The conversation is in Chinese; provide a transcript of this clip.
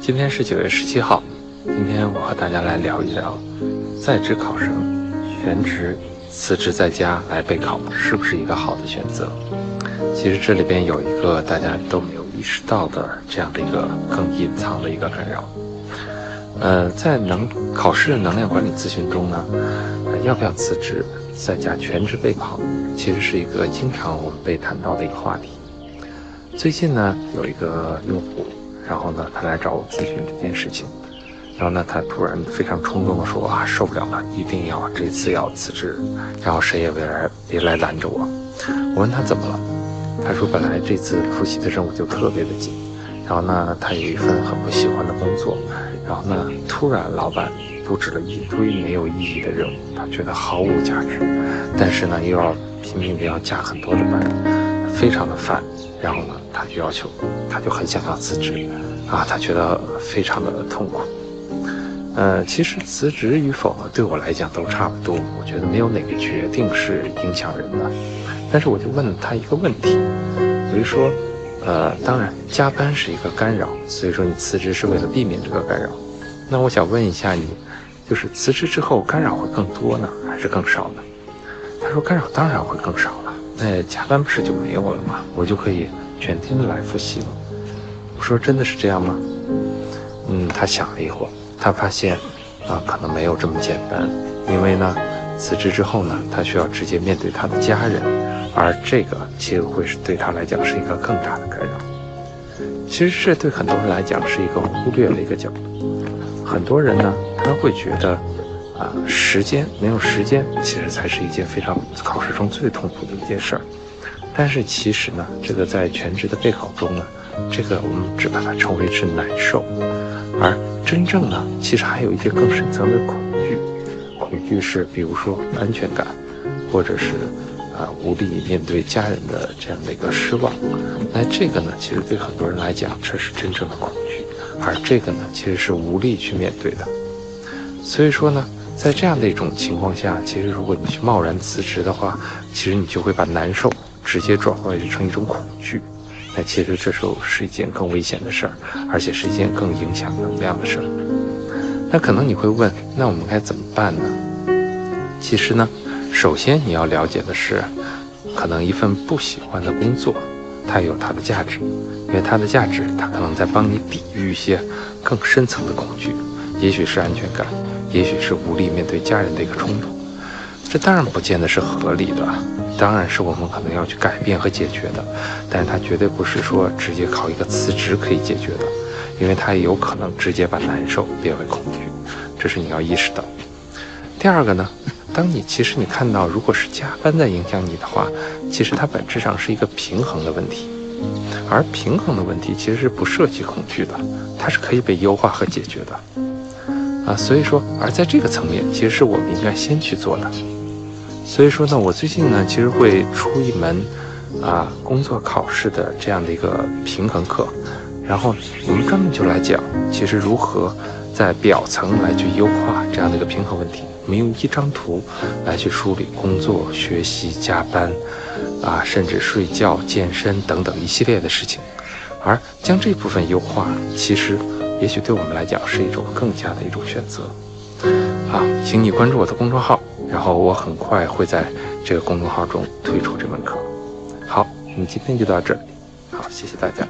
今天是九月十七号，今天我和大家来聊一聊，在职考生全职辞职在家来备考是不是一个好的选择？其实这里边有一个大家都没有意识到的这样的一个更隐藏的一个干扰。呃，在能考试的能量管理咨询中呢，要不要辞职在家全职备考，其实是一个经常我们被谈到的一个话题。最近呢，有一个用户。然后呢，他来找我咨询这件事情，然后呢，他突然非常冲动的说啊，受不了了，一定要这次要辞职，然后谁也别来别来拦着我。我问他怎么了，他说本来这次复习的任务就特别的紧，然后呢，他有一份很不喜欢的工作，然后呢，突然老板布置了一堆没有意义的任务，他觉得毫无价值，但是呢，又要拼命的要加很多的班，非常的烦。然后呢，他就要求，他就很想要辞职，啊，他觉得非常的痛苦。呃，其实辞职与否呢，对我来讲都差不多。我觉得没有哪个决定是影响人的。但是我就问了他一个问题，我就说，呃，当然加班是一个干扰，所以说你辞职是为了避免这个干扰。那我想问一下你，就是辞职之后干扰会更多呢，还是更少呢？他说干扰当然会更少了。那加班不是就没有了吗？我就可以全天的来复习了。我说真的是这样吗？嗯，他想了一会儿，他发现啊，可能没有这么简单。因为呢，辞职之后呢，他需要直接面对他的家人，而这个其实会是对他来讲是一个更大的干扰。其实这对很多人来讲是一个忽略了一个角度。很多人呢，他会觉得。啊，时间没有时间，其实才是一件非常考试中最痛苦的一件事儿。但是其实呢，这个在全职的备考中呢，这个我们只把它称为是难受，而真正呢，其实还有一些更深层的恐惧。恐惧是比如说安全感，或者是啊无力面对家人的这样的一个失望。那这个呢，其实对很多人来讲，这是真正的恐惧，而这个呢，其实是无力去面对的。所以说呢。在这样的一种情况下，其实如果你去贸然辞职的话，其实你就会把难受直接转化成一种恐惧，那其实这时候是一件更危险的事儿，而且是一件更影响能量的事儿。那可能你会问，那我们该怎么办呢？其实呢，首先你要了解的是，可能一份不喜欢的工作，它有它的价值，因为它的价值，它可能在帮你抵御一些更深层的恐惧，也许是安全感。也许是无力面对家人的一个冲突，这当然不见得是合理的，当然是我们可能要去改变和解决的，但是它绝对不是说直接靠一个辞职可以解决的，因为它也有可能直接把难受变为恐惧，这是你要意识到。第二个呢，当你其实你看到如果是加班在影响你的话，其实它本质上是一个平衡的问题，而平衡的问题其实是不涉及恐惧的，它是可以被优化和解决的。啊，所以说，而在这个层面，其实是我们应该先去做的。所以说呢，我最近呢，其实会出一门，啊，工作考试的这样的一个平衡课，然后我们专门就来讲，其实如何在表层来去优化这样的一个平衡问题。我们用一张图来去梳理工作、学习、加班，啊，甚至睡觉、健身等等一系列的事情，而将这部分优化，其实。也许对我们来讲是一种更加的一种选择。啊，请你关注我的公众号，然后我很快会在这个公众号中推出这门课。好，我们今天就到这里。好，谢谢大家。